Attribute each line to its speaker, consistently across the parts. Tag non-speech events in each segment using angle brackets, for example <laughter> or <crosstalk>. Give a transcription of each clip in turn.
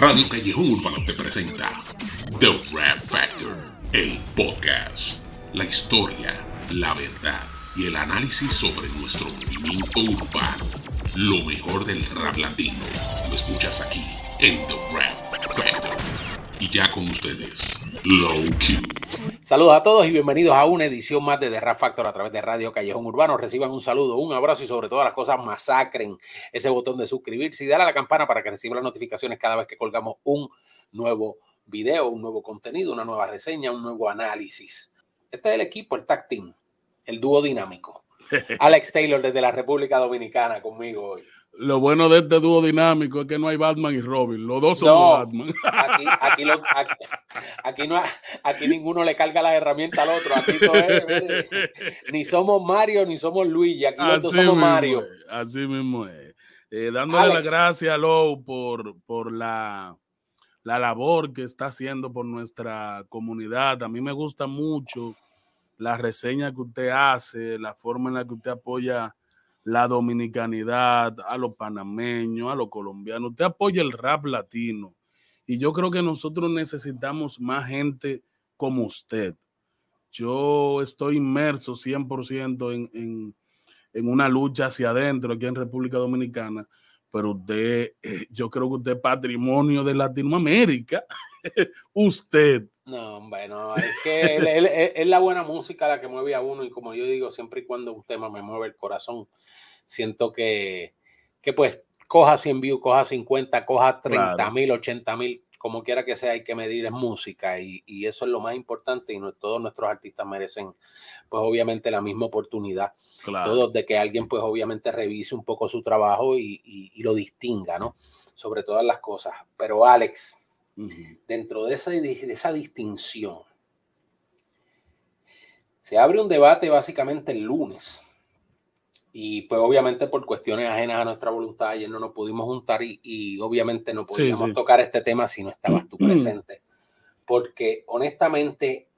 Speaker 1: Radio Callejón Urbano te presenta The Rap Factor, el podcast. La historia, la verdad y el análisis sobre nuestro movimiento urbano. Lo mejor del rap latino lo escuchas aquí en The Rap Factor. Y ya con ustedes, Low.
Speaker 2: Saludos a todos y bienvenidos a una edición más de The Rap Factor a través de Radio Callejón Urbano. Reciban un saludo, un abrazo y sobre todas las cosas masacren ese botón de suscribirse y darle a la campana para que reciban las notificaciones cada vez que colgamos un nuevo video, un nuevo contenido, una nueva reseña, un nuevo análisis. Este es el equipo, el tag team, el dúo dinámico. <laughs> Alex Taylor desde la República Dominicana conmigo hoy.
Speaker 3: Lo bueno de este dúo dinámico es que no hay Batman y Robin. Los dos son
Speaker 2: No,
Speaker 3: Batman.
Speaker 2: Aquí, aquí, lo- aquí- aquí no, aquí ninguno le carga las herramientas al otro. Aquí todo es, mire, ni somos Mario ni somos Luigi. Aquí los dos somos Mario.
Speaker 3: es, así mismo es. Eh, dándole las gracias a Lou por, por la, la labor que está haciendo por nuestra comunidad. A mí me gusta mucho la reseña que usted hace, la forma en la que usted apoya la dominicanidad, a los panameños, a los colombianos. Usted apoya el rap latino. Y yo creo que nosotros necesitamos más gente como usted. Yo estoy inmerso 100% en, en, en una lucha hacia adentro aquí en República Dominicana, pero usted, eh, yo creo que usted es patrimonio de Latinoamérica. <laughs> usted.
Speaker 2: No, bueno, es que él- él- él- es la buena música la que mueve a uno y como yo digo, siempre y cuando un tema me mueve el corazón, siento que, que pues coja 100 views, coja 50, coja 30
Speaker 3: Claro.
Speaker 2: mil, 80 mil, como quiera que sea, hay que medir es música y, y eso es lo más importante y no, todos nuestros artistas merecen pues obviamente la misma oportunidad,
Speaker 3: Claro.
Speaker 2: todos de que alguien pues obviamente revise un poco su trabajo y, y- y lo distinga, ¿no? Sobre todas las cosas. Pero Alex, Dentro de esa, de esa distinción, se abre un debate básicamente el lunes. Y pues obviamente por cuestiones ajenas a nuestra voluntad, ayer no nos pudimos juntar y, y obviamente no podíamos
Speaker 3: sí.
Speaker 2: tocar este tema si no estabas tú <clears throat> presente. Porque honestamente,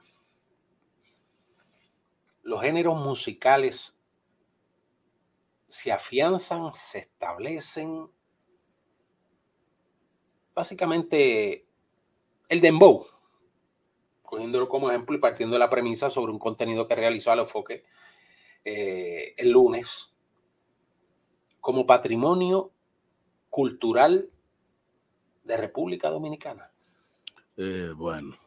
Speaker 2: los géneros musicales se afianzan, se establecen. Básicamente, el dembow, cogiéndolo como ejemplo y partiendo de la premisa sobre un contenido que realizó Alofoque eh, el lunes, como patrimonio cultural de República Dominicana.
Speaker 3: Eh, bueno. <laughs>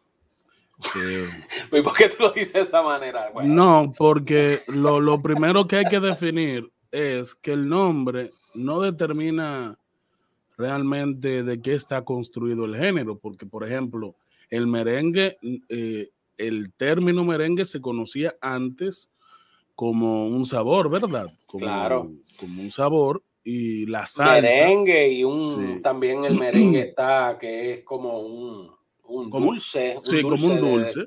Speaker 3: Eh,
Speaker 2: ¿Y por qué tú lo dices de esa manera? Bueno,
Speaker 3: no, porque lo, lo primero que hay que definir es que el nombre no determina realmente de qué está construido el género, porque por ejemplo, el merengue, eh, el término merengue se conocía antes como un sabor, ¿verdad? Como,
Speaker 2: Claro.
Speaker 3: Como un sabor y la salsa.
Speaker 2: merengue y un
Speaker 3: Sí.
Speaker 2: también el merengue está que es como un, un
Speaker 3: Como-
Speaker 2: dulce.
Speaker 3: Sí, como un dulce.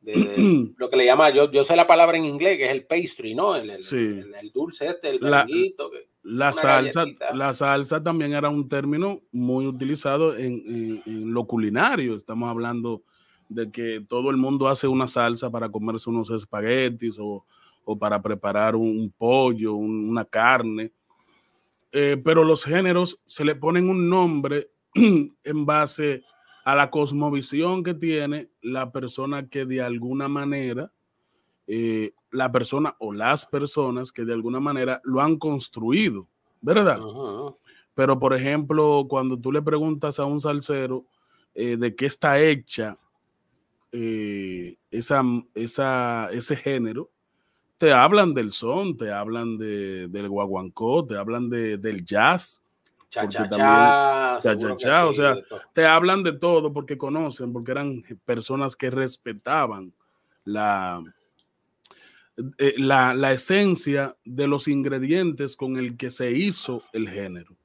Speaker 2: de- de- <clears throat> lo que le llama, yo, yo sé la palabra en inglés, que es el pastry, ¿no? El, el-
Speaker 3: Sí.
Speaker 2: el- el dulce este, el
Speaker 3: La-
Speaker 2: que-
Speaker 3: La salsa,
Speaker 2: galletita.
Speaker 3: la salsa también era un término muy utilizado en, en- en lo culinario. Estamos hablando de que todo el mundo hace una salsa para comerse unos espaguetis o, o para preparar un, un pollo, un- una carne. Eh, pero los géneros se le ponen un nombre <clears throat> en base a la cosmovisión que tiene la persona que de alguna manera eh, la persona o las personas que de alguna manera lo han construido, ¿verdad? Pero, por ejemplo, cuando tú le preguntas a un salsero eh, de qué está hecha eh, esa, esa, ese género, te hablan del son, te hablan de, del guaguancó, te hablan de, del jazz,
Speaker 2: Cha,
Speaker 3: Porque
Speaker 2: cha,
Speaker 3: también-
Speaker 2: cha,
Speaker 3: cha, cha, cha, o
Speaker 2: sí,
Speaker 3: sea, te hablan de todo porque conocen, porque eran personas que respetaban la, eh, la, la esencia de los ingredientes con el que se hizo el género.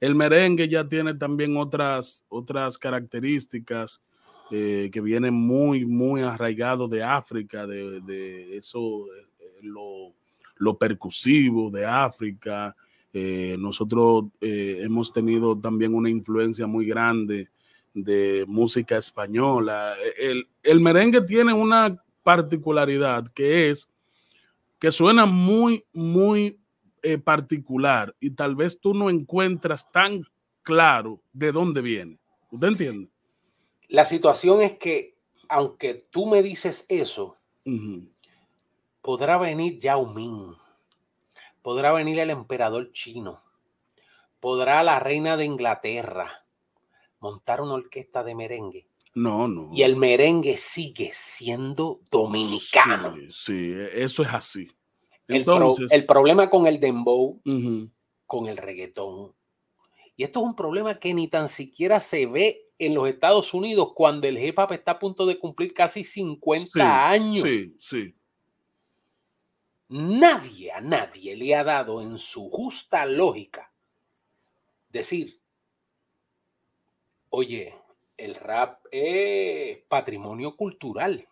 Speaker 3: El merengue ya tiene también otras, otras características eh, que vienen muy, muy arraigados de África, de, de eso, eh, lo, lo percusivo de África. Nosotros hemos tenido también una influencia muy grande de música española. El, el merengue tiene una particularidad que es que suena muy, muy eh, particular y tal vez tú no encuentras tan claro de dónde viene. ¿Usted entiende?
Speaker 2: La situación es que, aunque tú me dices eso, podrá venir Yao Ming, podrá venir el emperador chino, podrá la reina de Inglaterra montar una orquesta de merengue.
Speaker 3: No, no.
Speaker 2: Y el merengue sigue siendo dominicano.
Speaker 3: Sí, sí eso es así.
Speaker 2: Entonces, el, problema con el dembow, con el reggaetón, y esto es un problema que ni tan siquiera se ve en los Estados Unidos cuando el hip hop está a punto de cumplir casi 50 años.
Speaker 3: Sí, sí.
Speaker 2: Nadie a nadie le ha dado en su justa lógica decir, oye, el rap es patrimonio cultural.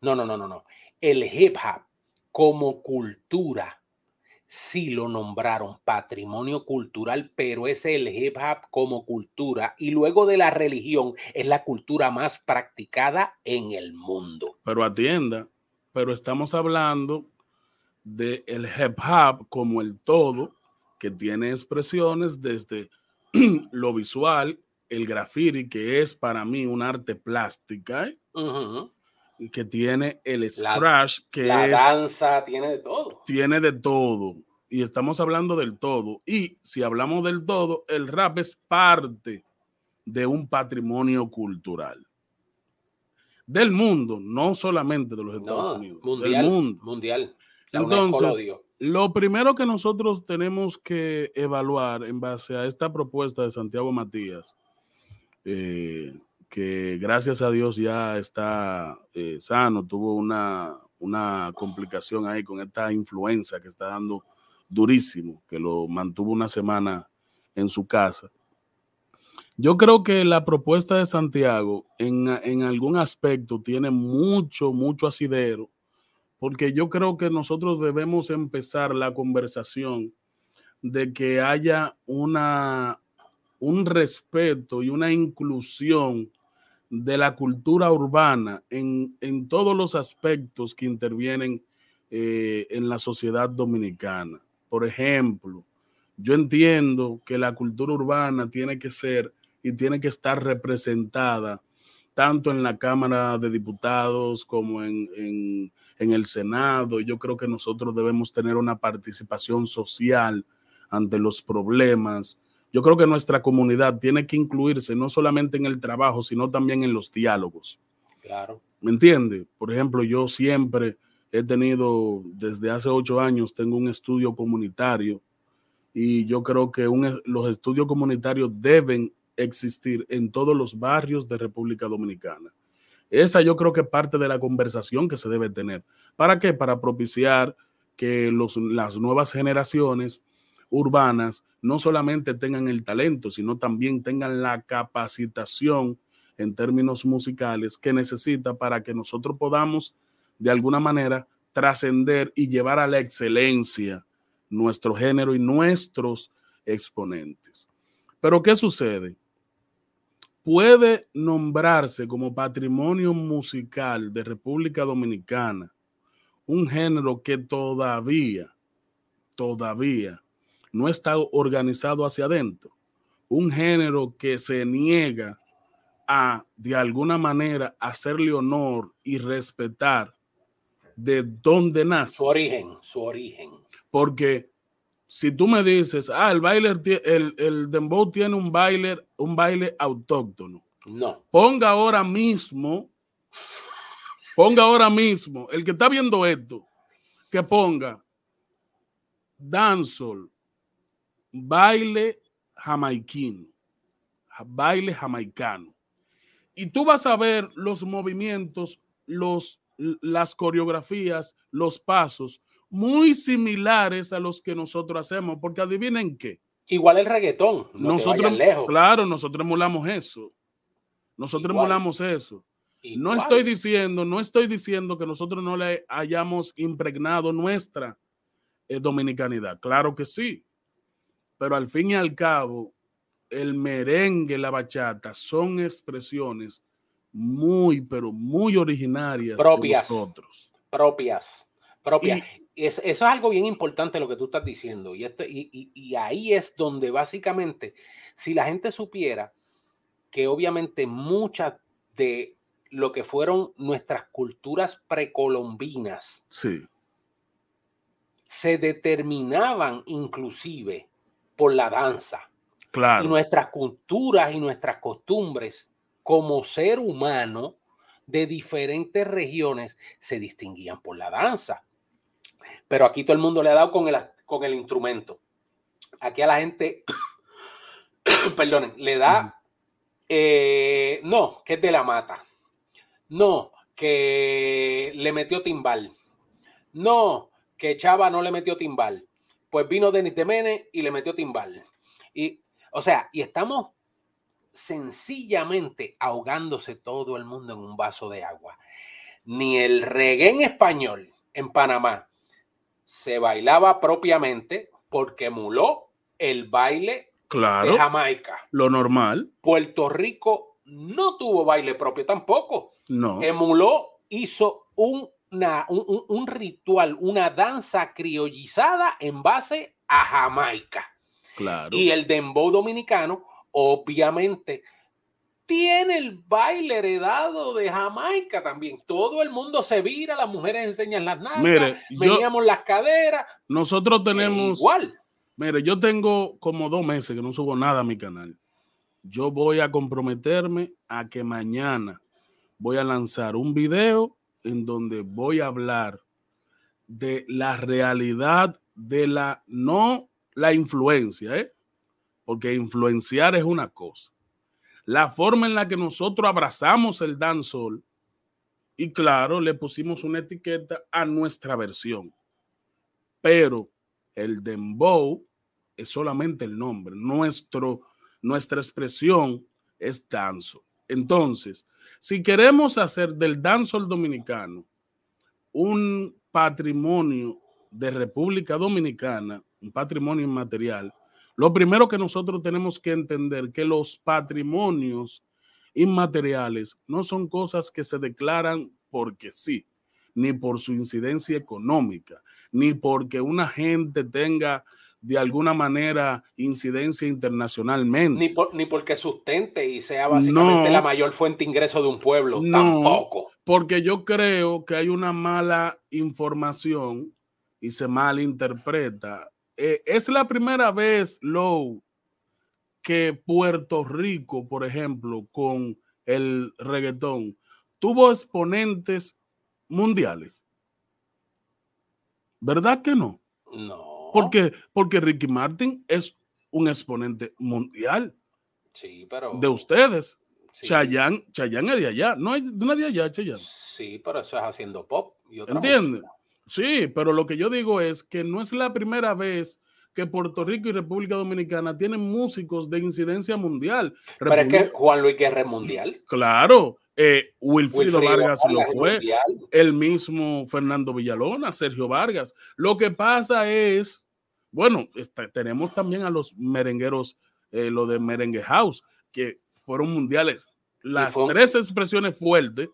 Speaker 2: No, no, no, no, no. El hip hop como cultura sí lo nombraron patrimonio cultural, pero es el hip hop como cultura y luego de la religión es la cultura más practicada en el mundo.
Speaker 3: Pero atienda, pero estamos hablando del el hip hop como el todo, que tiene expresiones desde <clears throat> lo visual, el graffiti, que es para mí un arte plástica, ¿eh? y que tiene el scratch, que
Speaker 2: la danza tiene de todo.
Speaker 3: Tiene de todo. Y estamos hablando del todo. Y si hablamos del todo, el rap es parte de un patrimonio cultural. Del mundo, no solamente de los Estados Unidos.
Speaker 2: Mundial.
Speaker 3: Del mundo.
Speaker 2: Mundial.
Speaker 3: Entonces, lo primero que nosotros tenemos que evaluar en base a esta propuesta de Santiago Matías, eh, que gracias a Dios ya está eh, sano, tuvo una, una complicación ahí con esta influenza que está dando durísimo, que lo mantuvo una semana en su casa. Yo creo que la propuesta de Santiago en, en algún aspecto tiene mucho, mucho asidero porque yo creo que nosotros debemos empezar la conversación de que haya una, un respeto y una inclusión de la cultura urbana en, todos los aspectos que intervienen eh, en la sociedad dominicana. Por ejemplo, yo entiendo que la cultura urbana tiene que ser y tiene que estar representada tanto en la Cámara de Diputados como en, el Senado. Yo creo que nosotros debemos tener una participación social ante los problemas. Yo creo que nuestra comunidad tiene que incluirse no solamente en el trabajo, sino también en los diálogos.
Speaker 2: Claro.
Speaker 3: ¿Me entiende? Por ejemplo, yo siempre he tenido, desde hace ocho años, tengo un estudio comunitario y yo creo que los estudios comunitarios deben existir en todos los barrios de República Dominicana. Esa yo creo que es parte de la conversación que se debe tener. ¿Para qué? Para propiciar que los, las nuevas generaciones urbanas no solamente tengan el talento, sino también tengan la capacitación en términos musicales que necesita para que nosotros podamos de alguna manera trascender y llevar a la excelencia nuestro género y nuestros exponentes. Pero ¿qué sucede? puede nombrarse como patrimonio musical de República Dominicana un género que todavía, todavía no está organizado hacia adentro, un género que se niega a, de alguna manera, hacerle honor y respetar de dónde nace.
Speaker 2: Su origen, su origen.
Speaker 3: Porque si tú me dices, ah, el baile, el, el dembow tiene un baile, un baile autóctono.
Speaker 2: No.
Speaker 3: Ponga ahora mismo, ponga ahora mismo, el que está viendo esto, que ponga dancehall, baile jamaiquino, baile jamaicano. Y tú vas a ver los movimientos, los, las coreografías, los pasos muy similares a los que nosotros hacemos, porque adivinen qué.
Speaker 2: Igual el reggaetón.
Speaker 3: nosotros, lejos. claro, nosotros emulamos eso. Nosotros emulamos eso. No estoy diciendo, no estoy diciendo que nosotros no le hayamos impregnado nuestra eh, dominicanidad. Claro que sí. Pero al fin y al cabo, el merengue, la bachata son expresiones muy, pero muy originarias
Speaker 2: propias,
Speaker 3: de nosotros.
Speaker 2: Propias, propias eso es algo bien importante lo que tú estás diciendo. Y, este, y, ahí es donde básicamente, si la gente supiera que obviamente muchas de lo que fueron nuestras culturas precolombinas
Speaker 3: Sí,
Speaker 2: se determinaban inclusive por la danza. Y
Speaker 3: claro.
Speaker 2: nuestras culturas y nuestras costumbres como ser humano de diferentes regiones se distinguían por la danza. Pero aquí todo el mundo le ha dado con el, con el instrumento. Aquí a la gente, <coughs> perdonen, le da, eh, no, que es de la mata. No, que le metió timbal. No, que Chava no le metió timbal. Pues vino Denis de Mene y le metió timbal. Y, o sea, y estamos sencillamente ahogándose todo el mundo en un vaso de agua. Ni el reggae en español en Panamá se bailaba propiamente porque emuló el baile
Speaker 3: Claro,
Speaker 2: de Jamaica.
Speaker 3: lo normal.
Speaker 2: Puerto Rico no tuvo baile propio tampoco.
Speaker 3: No.
Speaker 2: Emuló, hizo una, un, ritual, una danza criollizada en base a Jamaica.
Speaker 3: Claro.
Speaker 2: Y el dembow dominicano, obviamente, tiene el baile heredado de Jamaica también. Todo el mundo se vira, las mujeres enseñan las nalgas,
Speaker 3: Mire, yo-
Speaker 2: veníamos las caderas.
Speaker 3: Nosotros tenemos.
Speaker 2: igual.
Speaker 3: Mire, yo tengo como dos meses que no subo nada a mi canal. Yo voy a comprometerme a que mañana voy a lanzar un video en donde voy a hablar de la realidad de la, no la influencia, ¿eh? porque influenciar es una cosa. La forma en la que nosotros abrazamos el dancehall y claro, le pusimos una etiqueta a nuestra versión. Pero el dembow es solamente el nombre. Nuestro, nuestra expresión es danzo. Entonces, si queremos hacer del dancehall dominicano un patrimonio de República Dominicana, un patrimonio inmaterial, lo primero que nosotros tenemos que entender que los patrimonios inmateriales no son cosas que se declaran porque sí, ni por su incidencia económica, ni porque una gente tenga de alguna manera incidencia internacionalmente.
Speaker 2: Ni, por- ni porque sustente y sea básicamente
Speaker 3: No.
Speaker 2: la mayor fuente de ingreso de un pueblo.
Speaker 3: No.
Speaker 2: Tampoco.
Speaker 3: Porque yo creo que hay una mala información y se malinterpreta. Eh, es la primera vez, Low, que Puerto Rico, por ejemplo, con el reggaetón, tuvo exponentes mundiales. ¿Verdad que no?
Speaker 2: No.
Speaker 3: Porque, porque Ricky Martin es un exponente mundial
Speaker 2: Sí, pero.
Speaker 3: de ustedes.
Speaker 2: sí.
Speaker 3: Chayanne, Chayanne es de allá. No una de allá, Chayanne.
Speaker 2: Sí, pero eso es haciendo pop.
Speaker 3: ¿Entiendes? Sí, pero lo que yo digo es que no es la primera vez que Puerto Rico y República Dominicana tienen músicos de incidencia mundial.
Speaker 2: Pero es que Juan Luis Guerra es mundial.
Speaker 3: Claro, eh, Wilfrido,
Speaker 2: Wilfrido
Speaker 3: Vargas lo fue, el mismo Fernando Villalona, Sergio Vargas. Lo que pasa es, bueno, está- tenemos también a los merengueros, eh, lo de Merengue House, que fueron mundiales. Las
Speaker 2: fue-
Speaker 3: tres expresiones fuertes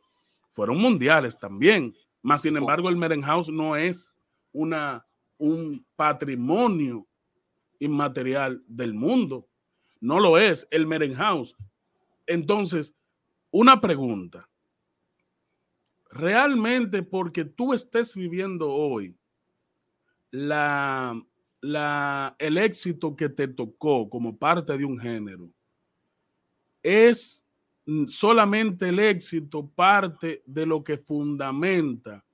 Speaker 3: fueron mundiales también. Más sin embargo, el Merengue House no es una, un patrimonio inmaterial del mundo. No lo es el Merengue House. Entonces, una pregunta. Realmente porque tú estés viviendo hoy el éxito que te tocó como parte de un género, es solamente el éxito parte de lo que fundamenta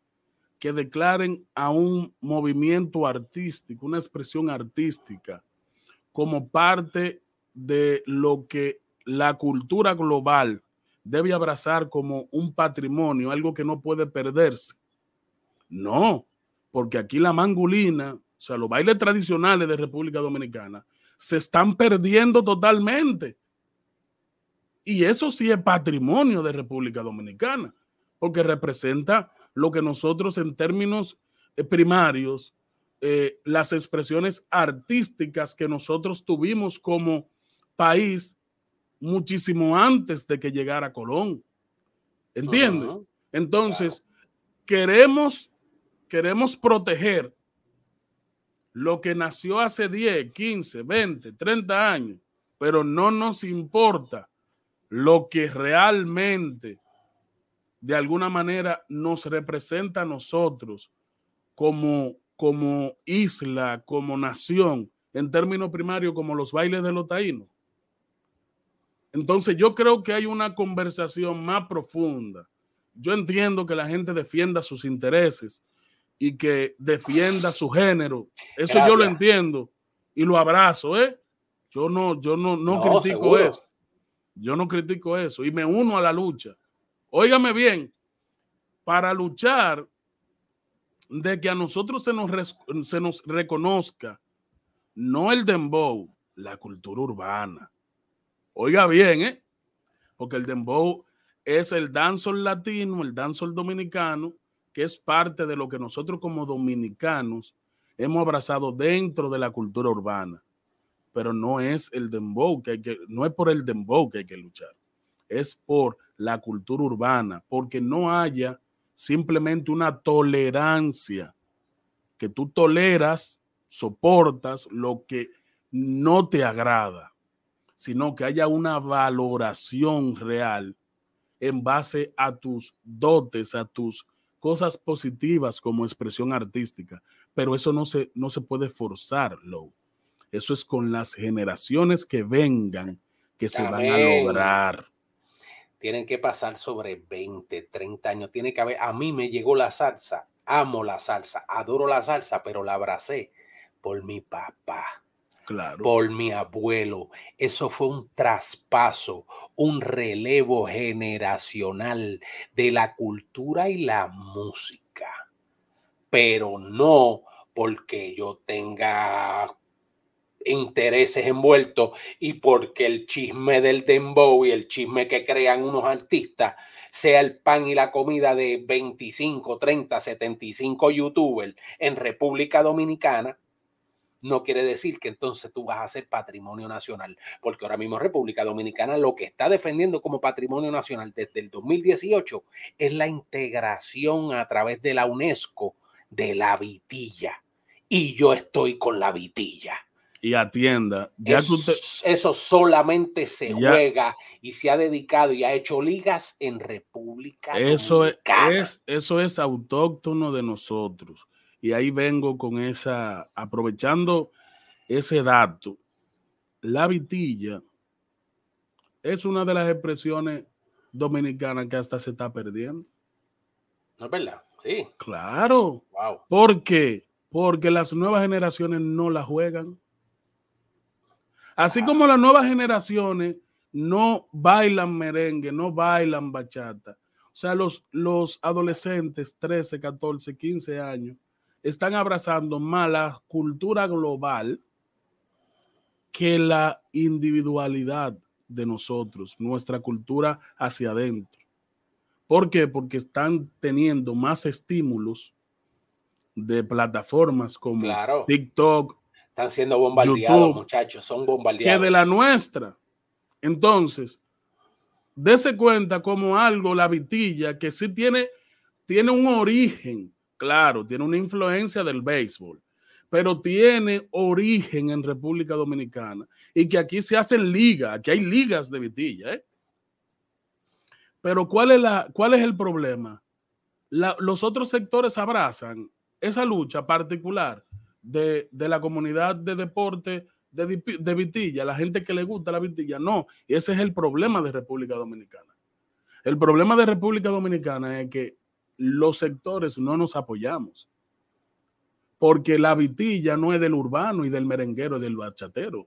Speaker 3: que declaren a un movimiento artístico, una expresión artística, como parte de lo que la cultura global debe abrazar como un patrimonio, algo que no puede perderse. No, porque aquí la mangulina, o sea, los bailes tradicionales de República Dominicana, se están perdiendo totalmente. Y eso sí es patrimonio de República Dominicana, porque representa lo que nosotros en términos eh, primarios, eh, las expresiones artísticas que nosotros tuvimos como país muchísimo antes de que llegara Colón. ¿Entiendes? Entonces, queremos, queremos proteger lo que nació hace 10, 15, 20, 30 años, pero no nos importa lo que realmente de alguna manera nos representa a nosotros como, como isla, como nación, en términos primarios, como los bailes de los taínos. Entonces yo creo que hay una conversación más profunda. Yo entiendo que la gente defienda sus intereses y que defienda su género. Eso yo lo entiendo y lo abrazo, ¿eh? Yo no, yo no, no, critico eso. Yo no critico eso y me uno a la lucha. Óigame bien, para luchar de que a nosotros se nos, se nos reconozca no el dembow, la cultura urbana. Oiga bien, ¿eh? Porque el dembow es el dancehall latino, el dancehall dominicano, que es parte de lo que nosotros como dominicanos hemos abrazado dentro de la cultura urbana. Pero no es el dembow que hay que, no es por el dembow que hay que luchar, es por la cultura urbana, porque no haya simplemente una tolerancia, que tú toleras, soportas lo que no te agrada sino que haya una valoración real en base a tus dotes, a tus cosas positivas como expresión artística. Pero eso no se, no se puede forzar, Eso es con las generaciones que vengan que se van a lograr.
Speaker 2: Tienen que pasar sobre 20, 30 años. Tiene que haber, a mí me llegó la salsa, amo la salsa, adoro la salsa, pero la abracé por mi papá por mi abuelo. Eso fue un traspaso, un relevo generacional de la cultura y la música. Pero no porque yo tenga intereses envueltos y porque el chisme del dembow y el chisme que crean unos artistas sea el pan y la comida de 25, 30, 75 youtubers en República Dominicana, no quiere decir que entonces tú vas a ser patrimonio nacional, porque ahora mismo República Dominicana lo que está defendiendo como patrimonio nacional desde el 2018 es la integración a través de la UNESCO de la vitilla. Y yo estoy con la vitilla.
Speaker 3: Y atienda,
Speaker 2: ya eso, eso solamente se juega y se ha dedicado y ha hecho ligas en República
Speaker 3: eso Dominicana. Es, eso es autóctono de nosotros y ahí vengo con esa, aprovechando ese dato, la vitilla es una de las expresiones dominicanas que hasta se está perdiendo.
Speaker 2: No es verdad, sí.
Speaker 3: Claro. Wow. ¿Por qué? Porque las nuevas generaciones no la juegan. Así como las nuevas generaciones no bailan merengue, no bailan bachata. O sea, los, los adolescentes, 13, 14, 15 años, están abrazando más la cultura global que la individualidad de nosotros, nuestra cultura hacia adentro. ¿Por qué? Porque están teniendo más estímulos de plataformas como TikTok.
Speaker 2: Están siendo bombardeados, muchachos, son bombardeados.
Speaker 3: Que de la nuestra. Entonces, dése cuenta como algo, la vitilla, que sí tiene, tiene un origen Claro, tiene una influencia del béisbol, pero tiene origen en República Dominicana y que aquí se hacen ligas, aquí hay ligas de vitilla. ¿eh? Pero ¿cuál es, la, ¿cuál es el problema? los otros sectores abrazan esa lucha particular de, la comunidad de deporte de, de, vitilla, la gente que le gusta la vitilla. No, ese es el problema de República Dominicana. El problema de República Dominicana es que los sectores no nos apoyamos. Porque la vitilla no es del urbano y del merenguero y del bachatero.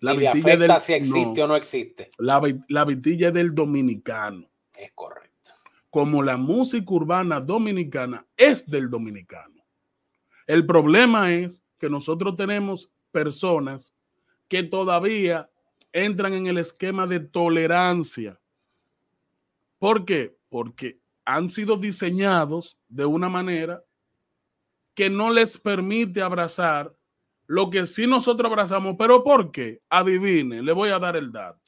Speaker 2: La vitilla del, si existe o no existe.
Speaker 3: La, la vitilla es del dominicano.
Speaker 2: Es correcto.
Speaker 3: Como la música urbana dominicana es del dominicano. El problema es que nosotros tenemos personas que todavía entran en el esquema de tolerancia. ¿Por qué? Porque han sido diseñados de una manera que no les permite abrazar lo que sí nosotros abrazamos. ¿Pero por qué? Adivine, le voy a dar el dato.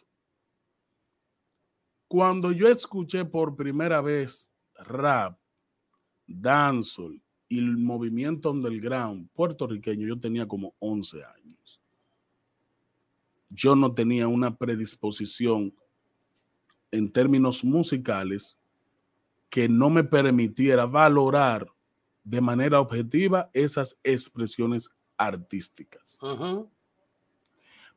Speaker 3: Cuando yo escuché por primera vez rap, dancehall y el movimiento underground puertorriqueño, yo tenía como 11 años. Yo no tenía una predisposición en términos musicales que no me permitiera valorar de manera objetiva esas expresiones artísticas.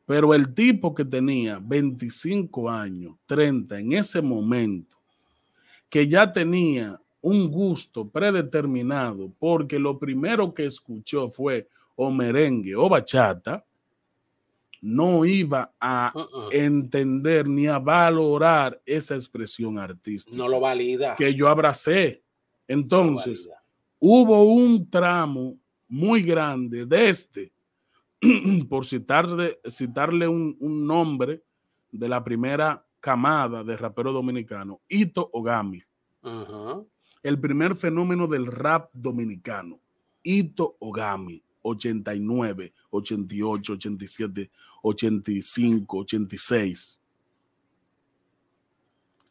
Speaker 3: Pero el tipo que tenía 25 años, 30 en ese momento, que ya tenía un gusto predeterminado porque lo primero que escuchó fue o merengue o bachata, no iba a entender ni a valorar esa expresión artística.
Speaker 2: No lo valida.
Speaker 3: Que yo abracé. Entonces, hubo un tramo muy grande de este, <clears throat> por citarle, citarle un, nombre de la primera camada de rapero dominicano, Ito Ogami. El primer fenómeno del rap dominicano, Ito Ogami, 89, 88, 87, 85, 86.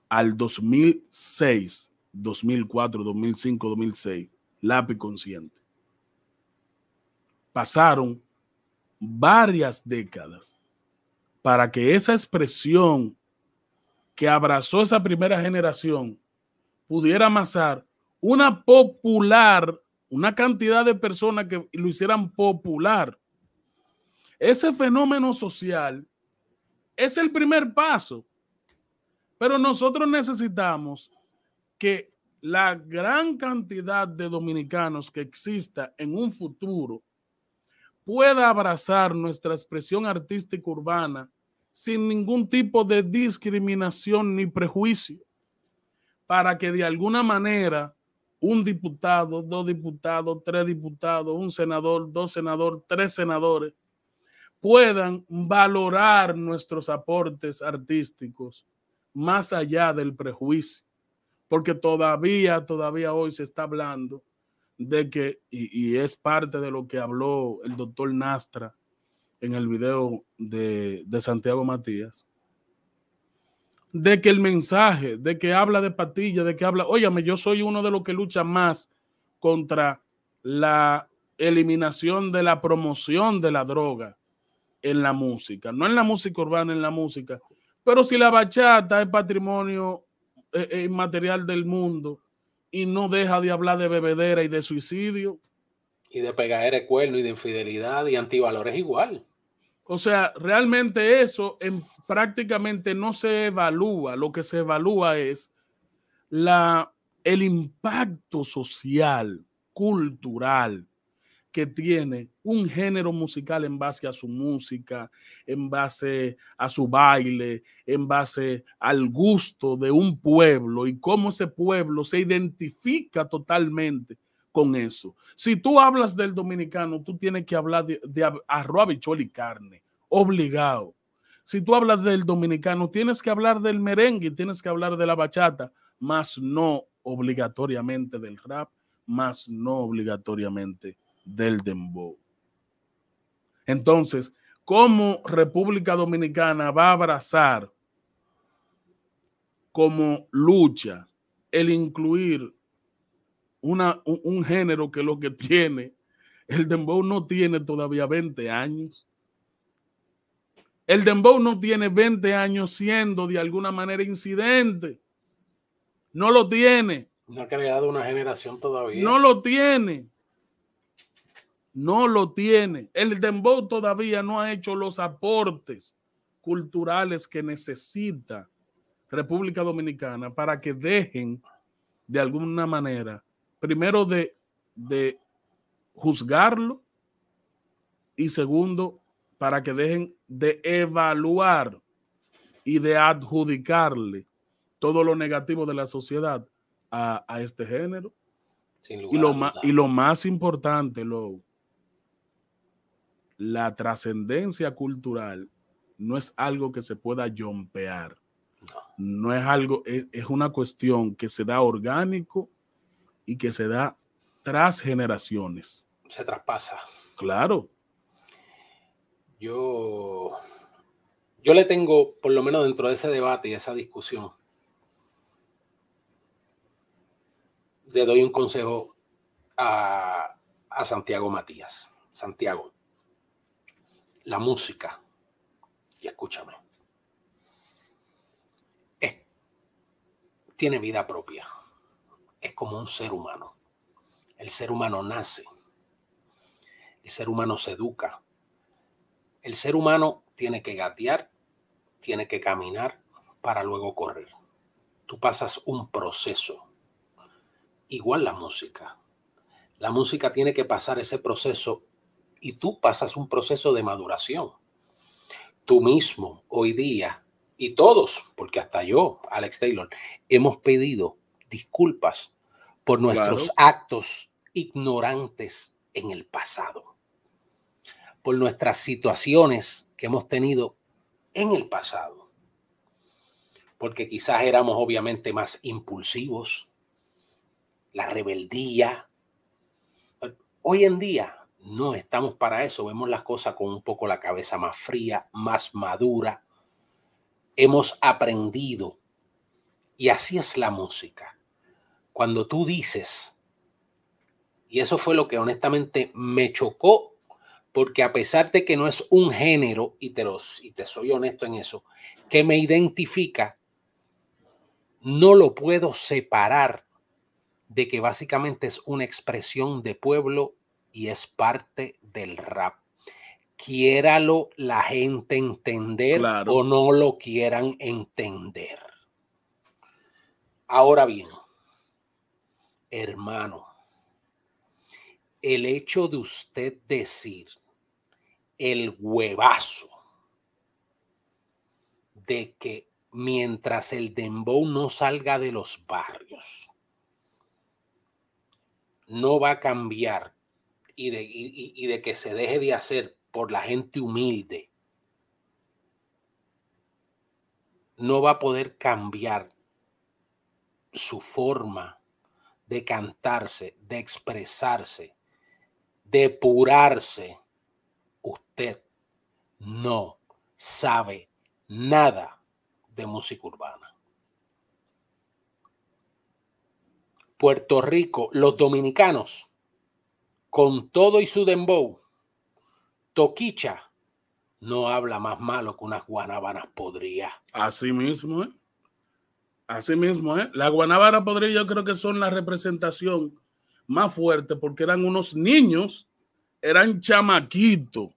Speaker 3: Al 2006, 2004, 2005, 2006, lápiz consciente. Pasaron varias décadas para que esa expresión que abrazó esa primera generación pudiera amasar una popular, una cantidad de personas que lo hicieran popular. Ese fenómeno social es el primer paso, pero nosotros necesitamos que la gran cantidad de dominicanos que exista en un futuro pueda abrazar nuestra expresión artística urbana sin ningún tipo de discriminación ni prejuicio, para que de alguna manera un diputado, dos diputados, tres diputados, un senador, dos senadores, tres senadores, puedan valorar nuestros aportes artísticos más allá del prejuicio, porque todavía, todavía hoy se está hablando de que, y, es parte de lo que habló el doctor Nastra en el video de, de Santiago Matías, de que el mensaje, de que habla de patilla, de que habla, óyame, yo soy uno de los que lucha más contra la eliminación de la promoción de la droga en la música, no en la música urbana, en la música, pero si la bachata es patrimonio eh, eh, inmaterial del mundo, y no deja de hablar de bebedera y de suicidio.
Speaker 2: Y de pegadera de cuerno y de infidelidad y antivalores igual.
Speaker 3: O sea, realmente eso en, prácticamente no se evalúa. Lo que se evalúa es la, el impacto social, cultural, que tiene un género musical en base a su música, en base a su baile, en base al gusto de un pueblo y cómo ese pueblo se identifica totalmente con eso. Si tú hablas del dominicano, tú tienes que hablar de, arroz, habichuel y carne, obligado. Si tú hablas del dominicano, tienes que hablar del merengue, tienes que hablar de la bachata, más no obligatoriamente del rap, más no obligatoriamente del dembow. Entonces, ¿cómo República Dominicana va a abrazar como lucha el incluir una, un, género que lo que tiene, el dembow no tiene todavía 20 años. El dembow no tiene 20 años siendo de alguna manera incidente. No lo tiene.
Speaker 2: No ha creado una generación todavía.
Speaker 3: No lo tiene no lo tiene. El Dembow todavía no ha hecho los aportes culturales que necesita República Dominicana para que dejen de alguna manera, primero de, de juzgarlo y segundo, para que dejen de evaluar y de adjudicarle todo lo negativo de la sociedad a, este género. y, lo más, y lo más importante, lo, la trascendencia cultural no es algo que se pueda yompear. No, es algo, es, una cuestión que se da orgánico y que se da tras generaciones.
Speaker 2: Se traspasa.
Speaker 3: Claro.
Speaker 2: Yo, yo le tengo, por lo menos dentro de ese debate y esa discusión, le doy un consejo a, a Santiago Matías. Santiago, la música, y escúchame, es tiene vida propia. Es como un ser humano. El ser humano nace. El ser humano se educa. El ser humano tiene que gatear, tiene que caminar para luego correr. Tú pasas un proceso. Igual la música. La música tiene que pasar ese proceso y tú pasas un proceso de maduración. Tú mismo, hoy día, y todos, porque hasta yo, Alex Taylor, hemos pedido disculpas por nuestros actos ignorantes en el pasado, por nuestras situaciones que hemos tenido en el pasado, porque quizás éramos obviamente más impulsivos, la rebeldía. Hoy en día no estamos para eso, vemos las cosas con un poco la cabeza más fría, más madura. Hemos aprendido. Y así es la música. Cuando tú dices, y eso fue lo que honestamente me chocó, porque a pesar de que no es un género, y te, los, y te soy honesto en eso, que me identifica, no lo puedo separar de que básicamente es una expresión de pueblo y es parte del rap. Quiéralo la gente entender o no lo quieran entender. Ahora bien, hermano, el hecho de usted decir el huevazo de que mientras el dembow no salga de los barrios, no va a cambiar y de, y, de que se deje de hacer por la gente humilde, no va a poder cambiar su forma de cantarse, de expresarse, de depurarse. Usted no sabe nada de música urbana. Puerto Rico, los dominicanos con todo y su dembow, Toquicha no habla más malo que unas guanábanas podrías.
Speaker 3: Así mismo, ¿eh? Así mismo, ¿eh? Las guanábanas podrías yo creo que son la representación más fuerte porque eran unos niños, eran chamaquitos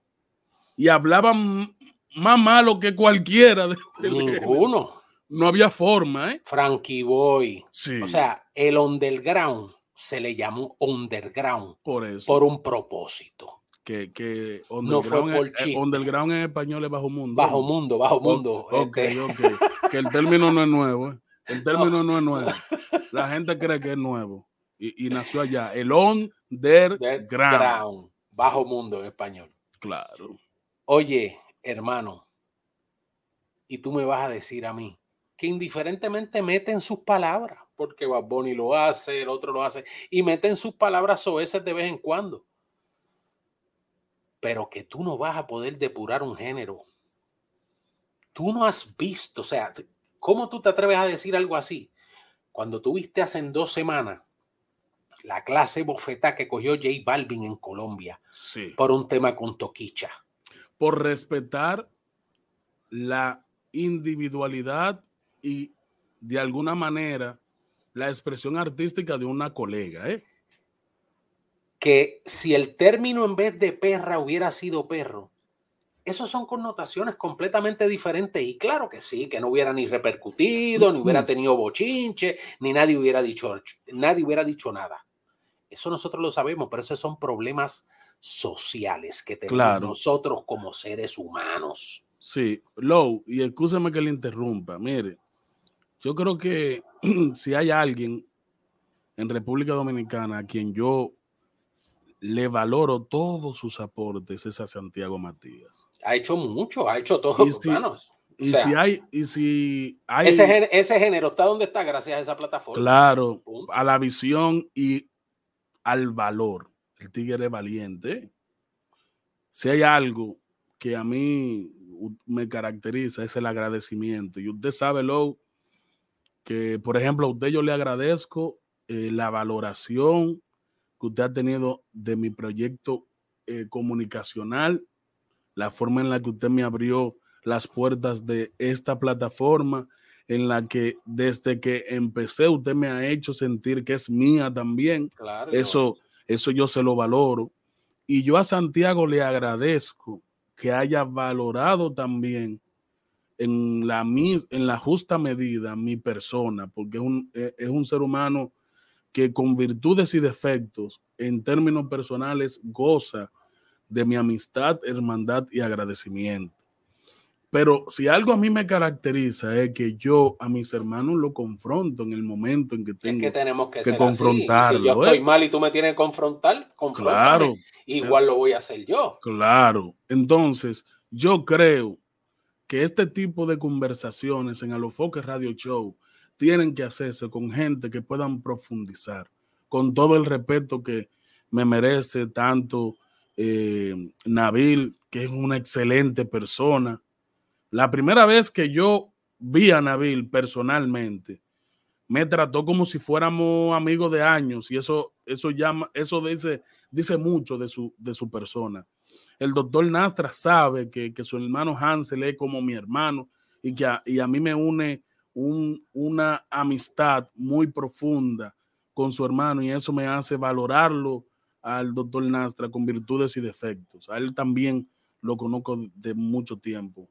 Speaker 3: y hablaban más malo que cualquiera. De, <laughs>
Speaker 2: Ninguno.
Speaker 3: No había forma, ¿eh?
Speaker 2: Frankie Boy. Sí. O sea, el underground se le llamó underground
Speaker 3: por, eso.
Speaker 2: por un propósito.
Speaker 3: Que, que no fue underground en español es bajo mundo.
Speaker 2: Bajo mundo, bajo mundo.
Speaker 3: Ok, este. ok. Que el término no es nuevo. ¿eh? El término no. es nuevo. La gente cree que es nuevo. Y, y nació allá. El underground.
Speaker 2: Bajo mundo en español.
Speaker 3: Claro.
Speaker 2: Oye, hermano, y tú me vas a decir a mí que indiferentemente meten sus palabras porque Bad Bunny lo hace, el otro lo hace, y meten sus palabras veces de vez en cuando. Pero que tú no vas a poder depurar un género. Tú no has visto, o sea, ¿cómo tú te atreves a decir algo así? Cuando tuviste hace dos semanas la clase bofeta que cogió J Balvin en Colombia por un tema con Toquicha.
Speaker 3: Por respetar la individualidad y de alguna manera la expresión artística de una colega, ¿eh?
Speaker 2: Que si el término en vez de perra hubiera sido perro, esas son connotaciones completamente diferentes. Y claro que sí, que no hubiera ni repercutido, ni hubiera tenido bochinche, ni nadie hubiera dicho, nadie hubiera dicho nada. Eso nosotros lo sabemos, pero esos son problemas sociales que tenemos nosotros como seres humanos.
Speaker 3: Sí, Low, y escúcheme que le interrumpa. Mire, yo creo que <clears throat> si hay alguien en República Dominicana a quien yo le valoro todos sus aportes es a Santiago Matías.
Speaker 2: Ha hecho mucho, ha hecho todo.
Speaker 3: Y, si, y si hay, y si hay
Speaker 2: ese, ese, género está donde está gracias a esa plataforma.
Speaker 3: Claro, a la visión y al valor. El tigre valiente. Si hay algo que a mí me caracteriza es el agradecimiento. Y usted sabe, lo que, por ejemplo, a usted yo le agradezco eh, la valoración que usted ha tenido de mi proyecto eh, comunicacional, la forma en la que usted me abrió las puertas de esta plataforma, en la que desde que empecé usted me ha hecho sentir que es mía también. Claro. Eso, eso yo se lo valoro. Y yo a Santiago le agradezco que haya valorado también en la, en la justa medida mi persona, porque es un, es un ser humano que con virtudes y defectos en términos personales goza de mi amistad, hermandad y agradecimiento. Pero si algo a mí me caracteriza es que yo a mis hermanos lo confronto en el momento en que tengo
Speaker 2: que, tenemos que, confrontarlo. Si yo estoy ¿eh? mal y tú me tienes que confrontar, claro. Igual lo voy a hacer yo.
Speaker 3: Claro. Entonces, yo creo que este tipo de conversaciones en Alofoque Radio Show tienen que hacerse con gente que puedan profundizar, con todo el respeto que me merece tanto eh, Nabil, que es una excelente persona. La primera vez que yo vi a Nabil personalmente, me trató como si fuéramos amigos de años y eso, eso, llama, eso dice, dice mucho de su, de su persona. El doctor Nastra sabe que, su hermano Hansel es como mi hermano y que a, y a mí me une una amistad muy profunda con su hermano y eso me hace valorarlo al doctor Nastra con virtudes y defectos. A él también lo conozco de mucho tiempo.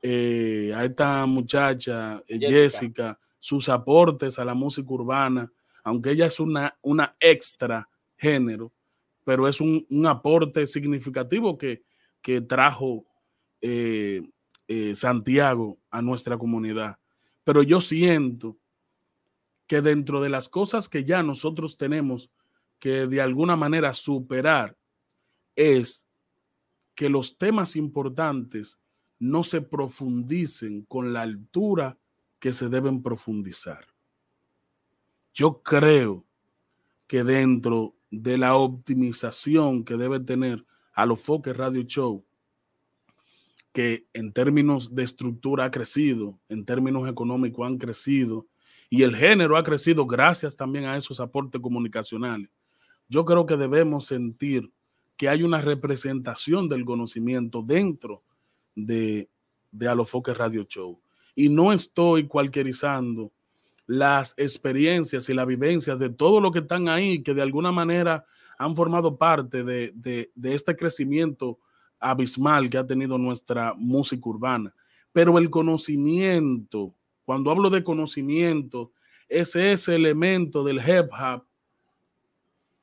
Speaker 3: Eh, a esta muchacha, eh, Jessica. sus aportes a la música urbana, aunque ella es una, una extra género, pero es un, aporte significativo que, que trajo eh, Santiago a nuestra comunidad. Pero yo siento que dentro de las cosas que ya nosotros tenemos que de alguna manera superar es que los temas importantes no se profundicen con la altura que se deben profundizar. Yo creo que dentro de la optimización que debe tener a los Foques Radio Show, que en términos de estructura ha crecido, en términos económicos han crecido, y el género ha crecido gracias también a esos aportes comunicacionales yo creo que debemos sentir que hay una representación del conocimiento dentro de, de Alofoque Radio Show. Y no estoy cualquierizando las experiencias y las vivencias de todo lo que están ahí, que de alguna manera han formado parte de, de este crecimiento abismal que ha tenido nuestra música urbana. Pero el conocimiento, cuando hablo de conocimiento, es ese elemento del hip hop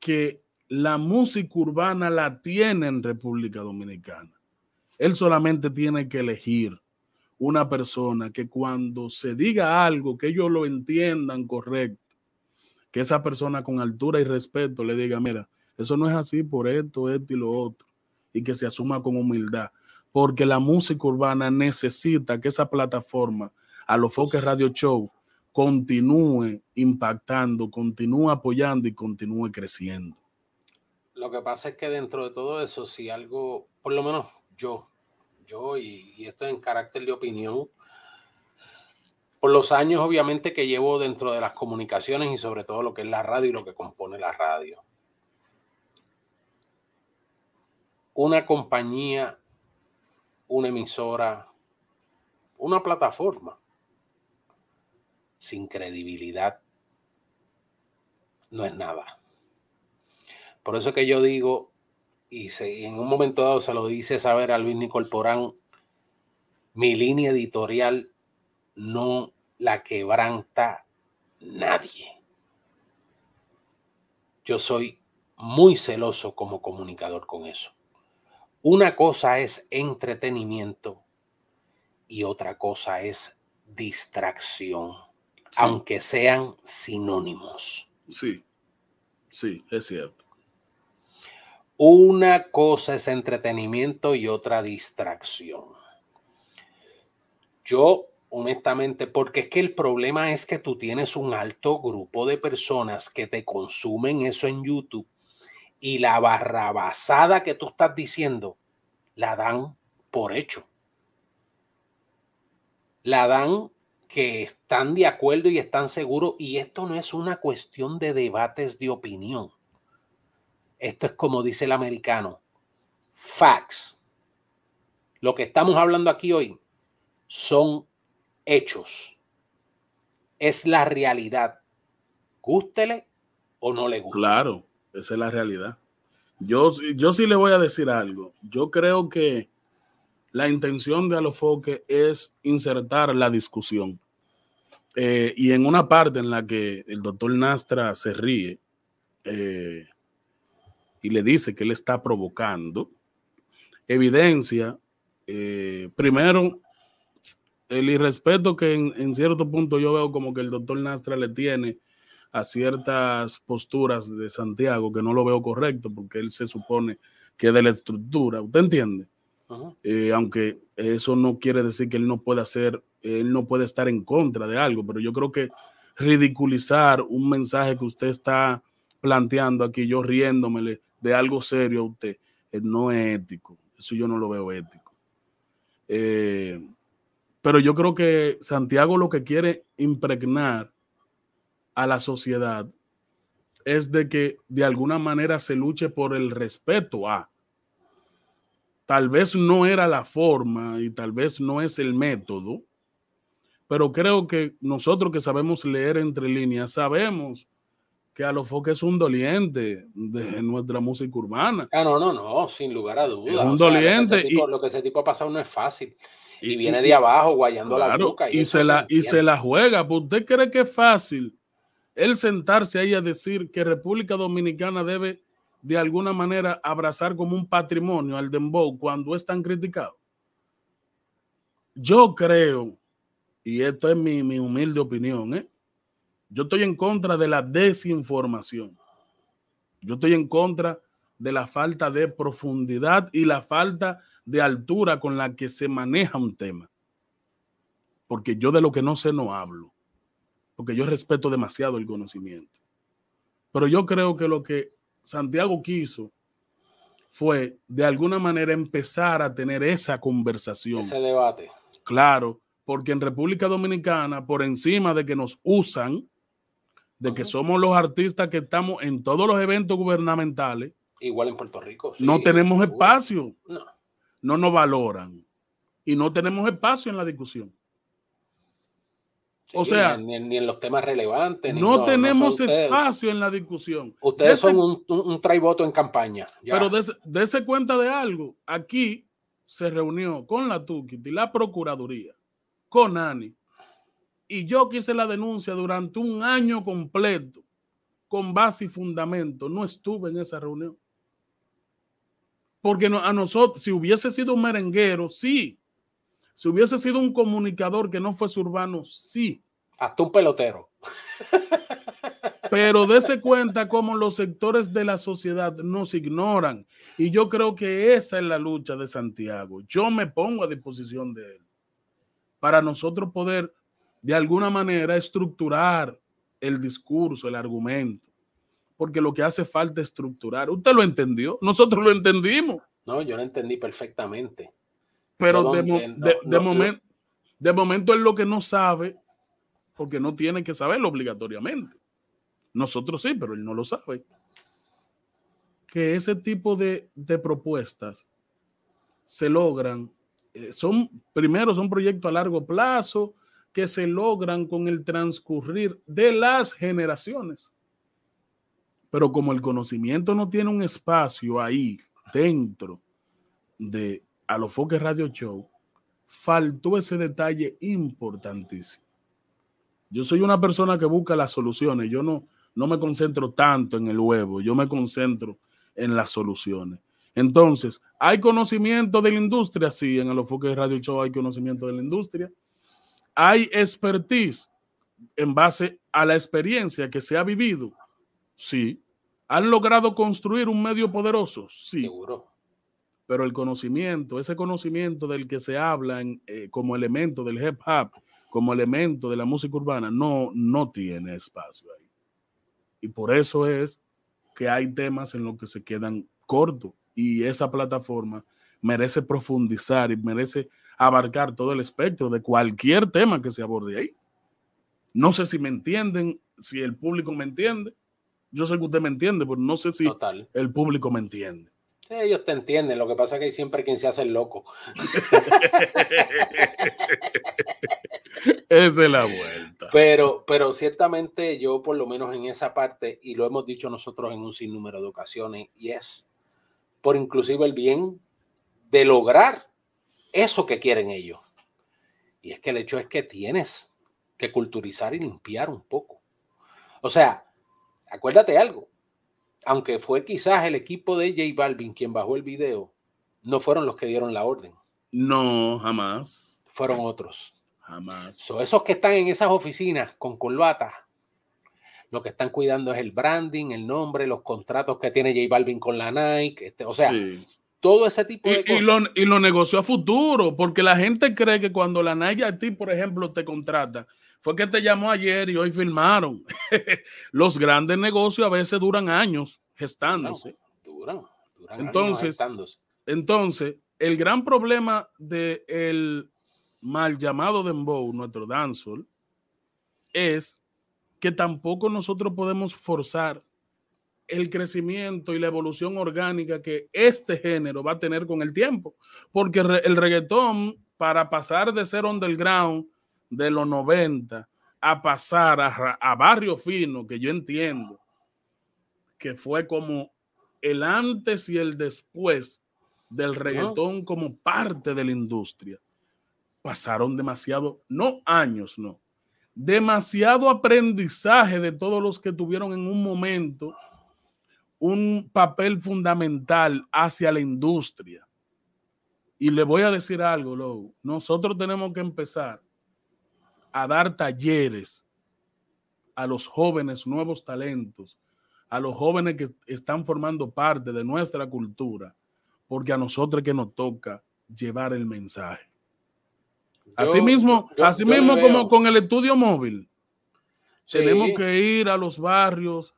Speaker 3: que la música urbana la tiene en República Dominicana. Él solamente tiene que elegir una persona que cuando se diga algo, que ellos lo entiendan correcto, que esa persona con altura y respeto le diga, mira, eso no es así por esto, esto y lo otro, y que se asuma con humildad, porque la música urbana necesita que esa plataforma, a los Foques Radio Show, continúe impactando, continúe apoyando y continúe creciendo.
Speaker 2: Lo que pasa es que dentro de todo eso, si algo, por lo menos yo, yo y, esto en carácter de opinión, por los años obviamente que llevo dentro de las comunicaciones y sobre todo lo que es la radio y lo que compone la radio. Una compañía, una emisora, una plataforma sin credibilidad no es nada. Por eso que yo digo, y en un momento dado se lo dice saber a Luis mi línea editorial no la quebranta nadie. Yo soy muy celoso como comunicador con eso. Una cosa es entretenimiento y otra cosa es distracción aunque sean sinónimos.
Speaker 3: Sí, sí, es cierto.
Speaker 2: Una cosa es entretenimiento y otra distracción. Yo, honestamente, porque es que el problema es que tú tienes un alto grupo de personas que te consumen eso en YouTube y la barrabasada que tú estás diciendo la dan por hecho. La dan que están de acuerdo y están seguros, y esto no es una cuestión de debates de opinión. Esto es como dice el americano, facts. Lo que estamos hablando aquí hoy son hechos. es la realidad. Gústele o no le guste.
Speaker 3: Claro, esa es la realidad. Yo, yo sí le voy a decir algo. Yo creo que la intención de Alofoque es insertar la discusión. Eh, y en una parte en la que el doctor Nastra se ríe eh, y le dice que él está provocando, evidencia, eh, primero, el irrespeto que en, en, cierto punto yo veo como que el doctor Nastra le tiene a ciertas posturas de Santiago que no lo veo correcto porque él se supone que es de la estructura. ¿Usted entiende? Eh, aunque eso no quiere decir que él no pueda hacer, él no puede estar en contra de algo, pero yo creo que ridiculizar un mensaje que usted está planteando aquí, yo riéndomele de algo serio a usted, eh, no es ético. Eso yo no lo veo ético. Eh, pero yo creo que Santiago lo que quiere impregnar a la sociedad es de que de alguna manera se luche por el respeto a. Tal vez no era la forma y tal vez no es el método, pero creo que nosotros que sabemos leer entre líneas sabemos que a Alofoque es un doliente de nuestra música urbana.
Speaker 2: Ah, no, no, no, sin lugar a dudas.
Speaker 3: un doliente.
Speaker 2: Lo que, tipo, y, lo que, ese tipo ha pasado no es fácil. Y, y viene de abajo, guayando claro, la boca.
Speaker 3: Y, se la, se y se la juega. ¿Usted cree que es fácil el sentarse ahí a decir que República Dominicana debe de alguna manera abrazar como un patrimonio al Dembow cuando es tan criticado? Yo creo, y esto es mi, mi humilde opinión, ¿eh? yo estoy en contra de la desinformación. Yo estoy en contra de la falta de profundidad y la falta de altura con la que se maneja un tema. Porque yo de lo que no sé no hablo porque yo respeto demasiado el conocimiento. Pero yo creo que lo que Santiago quiso fue de alguna manera empezar a tener esa conversación.
Speaker 2: Ese debate.
Speaker 3: Claro, porque en República Dominicana, por encima de que nos usan, de que somos los artistas que estamos en todos los eventos gubernamentales.
Speaker 2: Igual en Puerto Rico.
Speaker 3: Sí, no tenemos espacio. No. no nos valoran. Y no tenemos espacio en la discusión.
Speaker 2: Sí,
Speaker 3: o sea,
Speaker 2: ni, ni, en los temas relevantes.
Speaker 3: No, no tenemos no espacio en la discusión.
Speaker 2: Ustedes son un, un, un traivoto en campaña.
Speaker 3: Ya. Pero dése cuenta de algo. Aquí se reunió con la Tukiti, la Procuraduría, con ANI. Y yo quise la denuncia durante un año completo, con base y fundamento. No estuve en esa reunión. Porque a nosotros, si hubiese sido un merenguero, sí, si hubiese sido un comunicador que no fuese urbano, sí.
Speaker 2: Hasta un pelotero.
Speaker 3: Pero dése cuenta cómo los sectores de la sociedad nos ignoran. Y yo creo que esa es la lucha de Santiago. Yo me pongo a disposición de él para nosotros poder de alguna manera estructurar el discurso, el argumento. Porque lo que hace falta es estructurar. ¿Usted lo entendió? Nosotros lo entendimos.
Speaker 2: No, yo lo entendí perfectamente
Speaker 3: pero de, de, de, de, momento, de momento es lo que no sabe, porque no tiene que saberlo obligatoriamente. Nosotros sí, pero él no lo sabe. Que ese tipo de, propuestas se logran, eh, son, primero son proyectos a largo plazo que se logran con el transcurrir de las generaciones. Pero como el conocimiento no tiene un espacio ahí dentro de, a los Foques Radio Show, faltó ese detalle importantísimo. Yo soy una persona que busca las soluciones, yo no, no me concentro tanto en el huevo, yo me concentro en las soluciones. Entonces, ¿hay conocimiento de la industria? Sí, en los Foques Radio Show hay conocimiento de la industria. ¿Hay expertise en base a la experiencia que se ha vivido? Sí. ¿Han logrado construir un medio poderoso? Sí.
Speaker 2: Seguro
Speaker 3: pero el conocimiento, ese conocimiento del que se habla en, eh, como elemento del hip hop, como elemento de la música urbana, no, no tiene espacio ahí. Y por eso es que hay temas en los que se quedan cortos y esa plataforma merece profundizar y merece abarcar todo el espectro de cualquier tema que se aborde ahí. No sé si me entienden, si el público me entiende. Yo sé que usted me entiende, pero no sé si
Speaker 2: Total.
Speaker 3: el público me entiende.
Speaker 2: Ellos te entienden, lo que pasa es que hay siempre quien se hace el loco. <laughs>
Speaker 3: Esa es la vuelta.
Speaker 2: Pero, pero ciertamente yo por lo menos en esa parte, y lo hemos dicho nosotros en un sinnúmero de ocasiones, y es por inclusive el bien de lograr eso que quieren ellos. Y es que el hecho es que tienes que culturizar y limpiar un poco. O sea, acuérdate algo, aunque fue quizás el equipo de J Balvin quien bajó el video, no fueron los que dieron la orden.
Speaker 3: No, jamás.
Speaker 2: Fueron otros.
Speaker 3: Jamás.
Speaker 2: esos que están en esas oficinas con corbata, lo que están cuidando es el branding, el nombre, los contratos que tiene J Balvin con la Nike, este, o sea, todo ese tipo de
Speaker 3: cosas. Y lo, y lo negoció a futuro, porque la gente cree que cuando la Nike a ti, por ejemplo, te contrata, fue que te llamó ayer y hoy filmaron. <laughs> Los grandes negocios a veces duran años gestándose.
Speaker 2: duran, duran
Speaker 3: entonces,
Speaker 2: años gestándose.
Speaker 3: Entonces, el gran problema del el mal llamado Dembow, nuestro dancehall, es que tampoco nosotros podemos forzar el crecimiento y la evolución orgánica que este género va a tener con el tiempo. Porque el reggaetón, para pasar de ser underground de los 90 a pasar a, barrio fino, que yo entiendo que fue como el antes y el después del reggaetón como parte de la industria. Pasaron demasiado, no años, no, demasiado aprendizaje de todos los que tuvieron en un momento un papel fundamental hacia la industria. Y le voy a decir algo, Lou. Nosotros tenemos que empezar a dar talleres a los jóvenes nuevos talentos, a los jóvenes que están formando parte de nuestra cultura, porque a nosotros que nos toca llevar el mensaje. asimismo, asimismo como con el estudio móvil, tenemos que ir a los barrios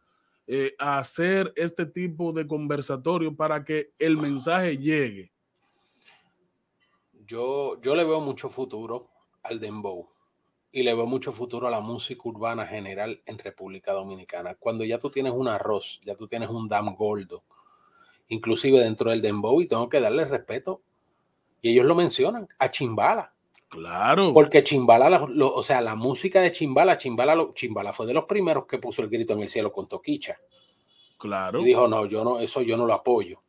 Speaker 3: eh, a hacer este tipo de conversatorio para que el mensaje llegue.
Speaker 2: Yo, yo le veo mucho futuro al dembow y le veo mucho futuro a la música urbana general en República Dominicana. Cuando ya tú tienes un arroz, ya tú tienes un dam gordo, inclusive dentro del dembow, y tengo que darle respeto. Y ellos lo mencionan, a Chimbala.
Speaker 3: Claro.
Speaker 2: Porque Chimbala, o sea, la música de Chimbala, Chimbala, Chimbala fue de los primeros que puso el grito en el cielo con Toquicha.
Speaker 3: Claro.
Speaker 2: Y dijo, no, yo no, eso yo no lo apoyo.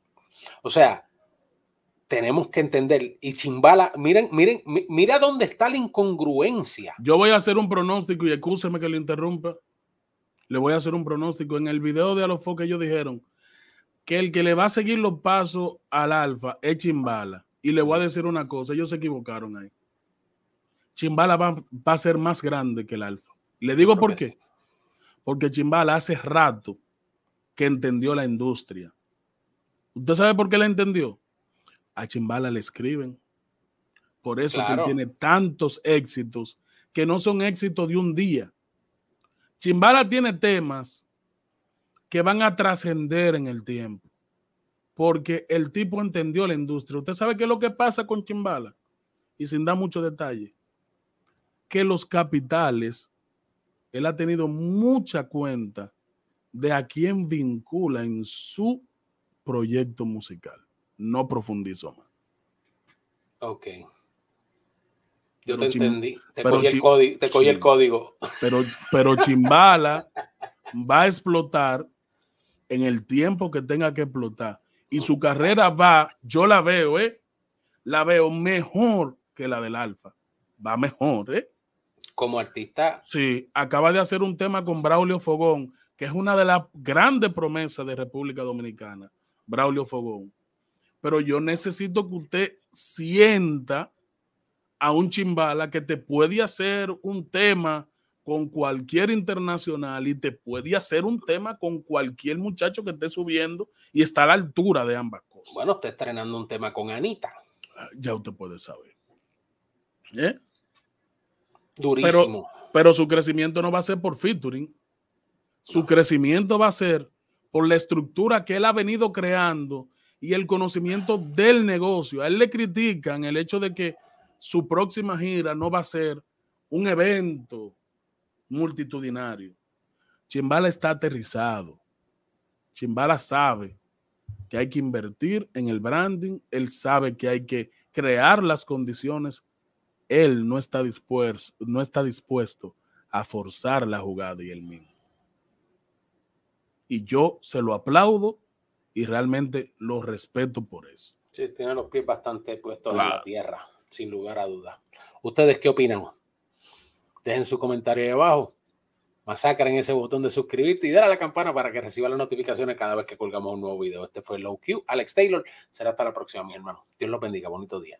Speaker 2: O sea, tenemos que entender. Y Chimbala, miren, miren, mira dónde está la incongruencia.
Speaker 3: Yo voy a hacer un pronóstico y escúcheme que le interrumpa. Le voy a hacer un pronóstico. En el video de Alofo que ellos dijeron que el que le va a seguir los pasos al Alfa es Chimbala. Y le voy a decir una cosa, ellos se equivocaron ahí. Chimbala va, va a ser más grande que el Alfa. Le digo por qué. Porque Chimbala hace rato que entendió la industria. ¿Usted sabe por qué la entendió? A Chimbala le escriben. Por eso que él tiene tantos éxitos que no son éxitos de un día. Chimbala tiene temas que van a trascender en el tiempo, porque el tipo entendió la industria. ¿Usted sabe qué es lo que pasa con Chimbala? Y sin dar mucho detalle, que los capitales, él ha tenido mucha cuenta de a quién vincula en su proyecto musical no profundizo más.
Speaker 2: Ok. Yo te entendí. Te cogí, el, código, te el código.
Speaker 3: Pero, pero Chimbala va a explotar en el tiempo que tenga que explotar. Y su carrera va, yo la veo, ¿eh? La veo mejor que la del Alfa. Va mejor, ¿eh?
Speaker 2: Como artista.
Speaker 3: Sí, acaba de hacer un tema con Braulio Fogón, que es una de las grandes promesas de República Dominicana. Braulio Fogón pero yo necesito que usted sienta a un chimbala que te puede hacer un tema con cualquier internacional y te puede hacer un tema con cualquier muchacho que esté subiendo y está a la altura de ambas cosas.
Speaker 2: Bueno, está estrenando un tema con Anita.
Speaker 3: Ah, ya usted puede saber. ¿Eh?
Speaker 2: Durísimo.
Speaker 3: Pero, pero su crecimiento no va a ser por featuring. Su crecimiento va a ser por la estructura que él ha venido creando y el conocimiento del negocio. A él le critican el hecho de que su próxima gira no va a ser un evento multitudinario. Chimbala está aterrizado. Chimbala sabe que hay que invertir en el branding, él sabe que hay que crear las condiciones, él no está dispuesto, no está dispuesto a forzar la jugada y el mismo. Y yo se lo aplaudo y realmente lo respeto por eso.
Speaker 2: Sí, tiene los pies bastante puestos en la tierra, sin lugar a dudas. ¿Ustedes qué opinan? Dejen su comentario ahí abajo. Masacren ese botón de suscribirte y dale a la campana para que reciba las notificaciones cada vez que colgamos un nuevo video. Este fue Low Q, Alex Taylor. Será hasta la próxima, mi hermano. Dios los bendiga. Bonito día.